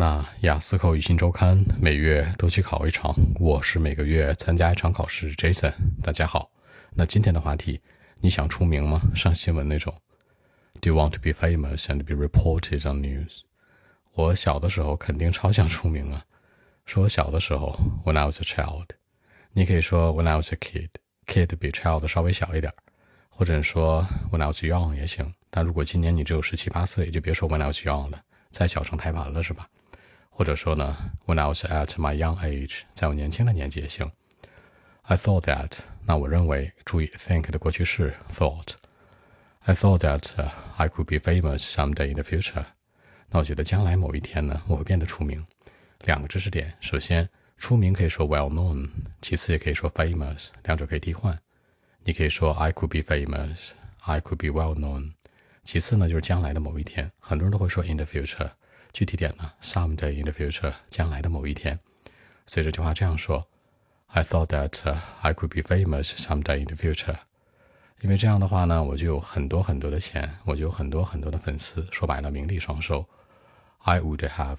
那雅思口语新周刊每月都去考一场，我是每个月参加一场考试。Jason，大家好。那今天的话题，你想出名吗？上新闻那种？Do you want to be famous and be reported on news？我小的时候肯定超想出名啊。说小的时候，When I was a child，你可以说 When I was a kid，kid 比 child 稍微小一点，或者说 When I was young 也行。但如果今年你只有十七八岁，就别说 When I was young 了，再小成胎盘了是吧？或者说呢，When I was at my young age，在我年轻的年纪也行。I thought that，那我认为，注意 think 的过去式 thought。I thought that I could be famous someday in the future。那我觉得将来某一天呢，我会变得出名。两个知识点，首先，出名可以说 well known，其次也可以说 famous，两者可以替换。你可以说 I could be famous，I could be well known。其次呢，就是将来的某一天，很多人都会说 in the future。 具体点呢，someday in the future，将来的某一天。所以这句话这样说：I thought that I could be famous someday in the future。因为这样的话呢，我就有很多很多的钱，我就有很多很多的粉丝，说白了，名利双收。I would have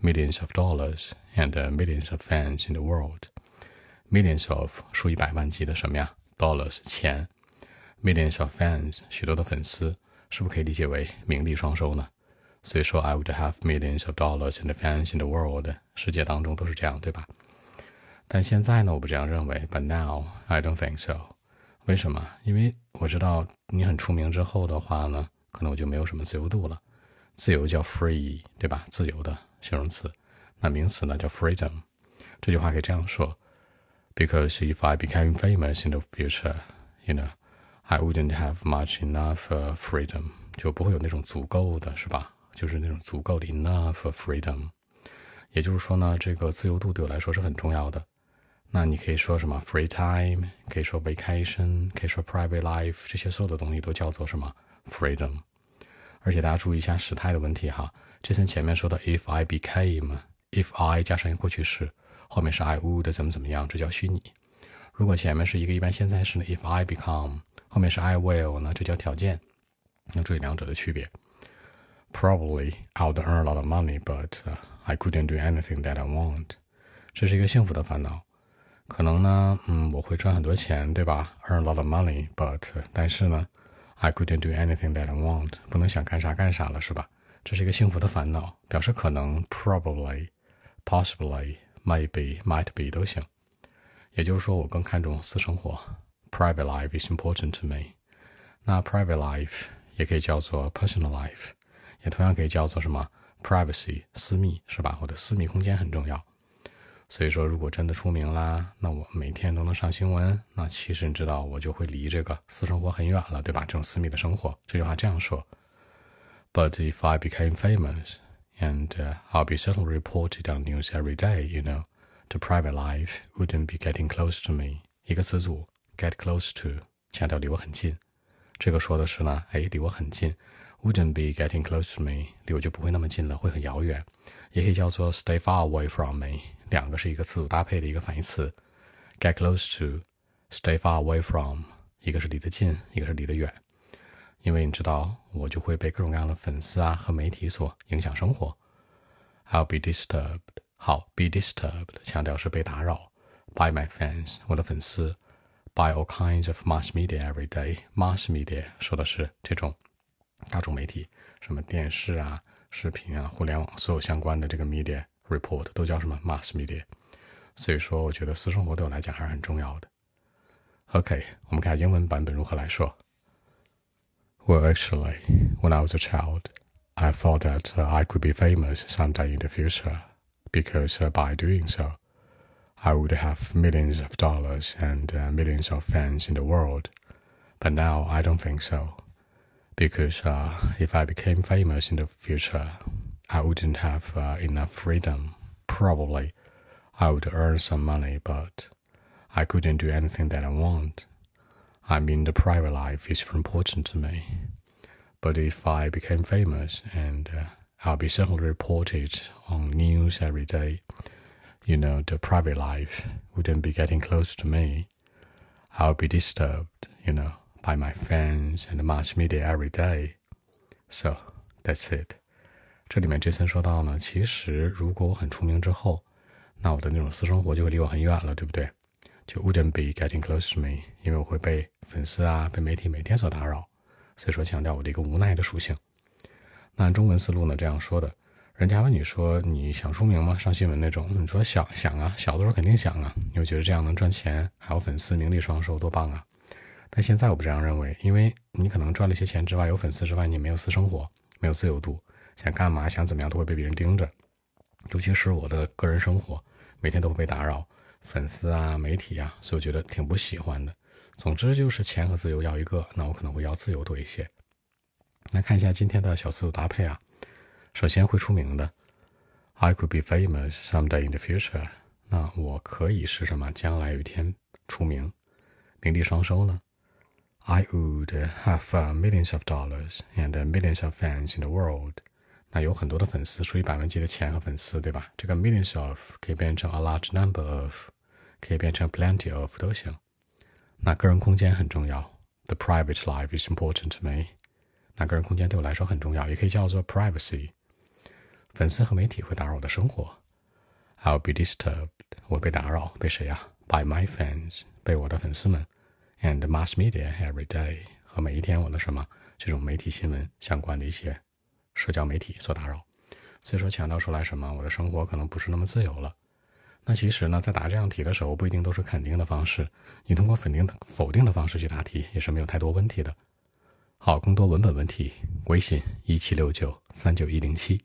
millions of dollars and millions of fans in the world。Millions of 数以百万计的什么呀？Dollars 钱。Millions of fans 许多的粉丝，是不是可以理解为名利双收呢？ 所以说，I would have millions of dollars and fans in the world。世界当中都是这样，对吧？但现在呢，我不这样认为。But now I don't think so。为什么？因为我知道你很出名之后的话呢，可能我就没有什么自由度了。自由叫 free，对吧？自由的形容词。那名词呢叫 freedom。这句话可以这样说：Because if I became famous in the future, you know, I wouldn't have much enough freedom。就不会有那种足够的，是吧？就是那种足够的 enough freedom，也就是说呢，这个自由度对我来说是很重要的。那你可以说什么 free time，可以说 vacation，可以说 private life，这些所有的东西都叫做什么 freedom。而且大家注意一下时态的问题哈，这层前面说的 if I became，if I 加上一个过去式，后面是 I would 怎么怎么样，这叫虚拟。如果前面是一个一般现在时呢，if I become，后面是 I will 呢，这叫条件。要注意两者的区别。Probably I would earn a lot of money, but I couldn't do anything that I want。这是一个幸福的烦恼。可能呢，嗯，我会赚很多钱，对吧？Earn a lot of money, but 但是呢，I couldn't do anything that I want。不能想干啥干啥了，是吧？这是一个幸福的烦恼，表示可能，probably, possibly, maybe, might be 都行。也就是说，我更看重私生活，private life is important to me。那 private life 也可以叫做 personal life。 也同样可以叫做什么 privacy 私密是吧？我的私密空间很重要。所以说，如果真的出名啦，那我每天都能上新闻，那其实你知道，我就会离这个私生活很远了，对吧？这种私密的生活，这句话这样说：But if I became famous and I'll be certainly reported on news every day, you know, the private life wouldn't be getting close to me。一个词组 get close to，强调离我很近。这个说的是呢，哎，离我很近。Wouldn't be getting close to me，离我就不会那么近了，会很遥远。也可以叫做 stay far away from me，两个是一个词组搭配的一个反义词。get close to，stay far away from，一个是离得近，一个是离得远。因为你知道，我就会被各种各样的粉丝啊和媒体所影响生活。I'll be disturbed，好，be disturbed，强调是被打扰。By my fans，我的粉丝。By all kinds of mass media every day，mass media 说的是这种。大众媒体，什么电视啊、视频啊、互联网，所有相关的这个 media report 都叫什么 mass media。所以说，我觉得私生活对我来讲还是很重要的。OK，我们看英文版本如何来说。Well, actually, when I was a child, I thought that I could be famous someday in the future, because by doing so, I would have millions of dollars and millions of fans in the world. But now I don't think so because uh, if I became famous in the future, I wouldn't have uh, enough freedom. Probably I would earn some money, but I couldn't do anything that I want. I mean, the private life is important to me. But if I became famous and uh, I'll be certainly reported on news every day, you know, the private life wouldn't be getting close to me. I'll be disturbed, you know by my fans and mass media every day. So that's it. 这里面 Jason 说到呢，其实如果我很出名之后，那我的那种私生活就会离我很远了，对不对？就 wouldn't be getting close to me，因为我会被粉丝啊、被媒体每天所打扰，所以说强调我的一个无奈的属性。那中文思路呢这样说的，人家问你说你想出名吗？上新闻那种，你说想想啊，小的时候肯定想啊，因为觉得这样能赚钱，还有粉丝，名利双收，多棒啊！但现在我不这样认为，因为你可能赚了一些钱之外，有粉丝之外，你没有私生活，没有自由度，想干嘛想怎么样都会被别人盯着，尤其是我的个人生活，每天都会被打扰。粉丝啊，媒体啊，所以我觉得挺不喜欢的。总之就是钱和自由要一个，那我可能会要自由多一些。来看一下今天的小词组搭配啊。首先会出名的，I could be famous someday in the future。那我可以是什么？将来有一天出名，名利双收呢 ？I would have millions of dollars and millions of fans in the world。那有很多的粉丝，属于百万级的钱和粉丝，对吧？这个 millions of 可以变成 a large number of。可以变成 plenty of 都行。那个人空间很重要，the private life is important to me。那个人空间对我来说很重要，也可以叫做 privacy。粉丝和媒体会打扰我的生活，I'll be disturbed。我被打扰，被谁呀？By my fans，被我的粉丝们 ，and mass media every day，和每一天我的什么这种媒体新闻相关的一些社交媒体所打扰。所以说强调出来什么，我的生活可能不是那么自由了。那其实呢，在答这样题的时候，不一定都是肯定的方式，你通过否定的否定的方式去答题，也是没有太多问题的。好，更多文本问题，微信一七六九三九一零七。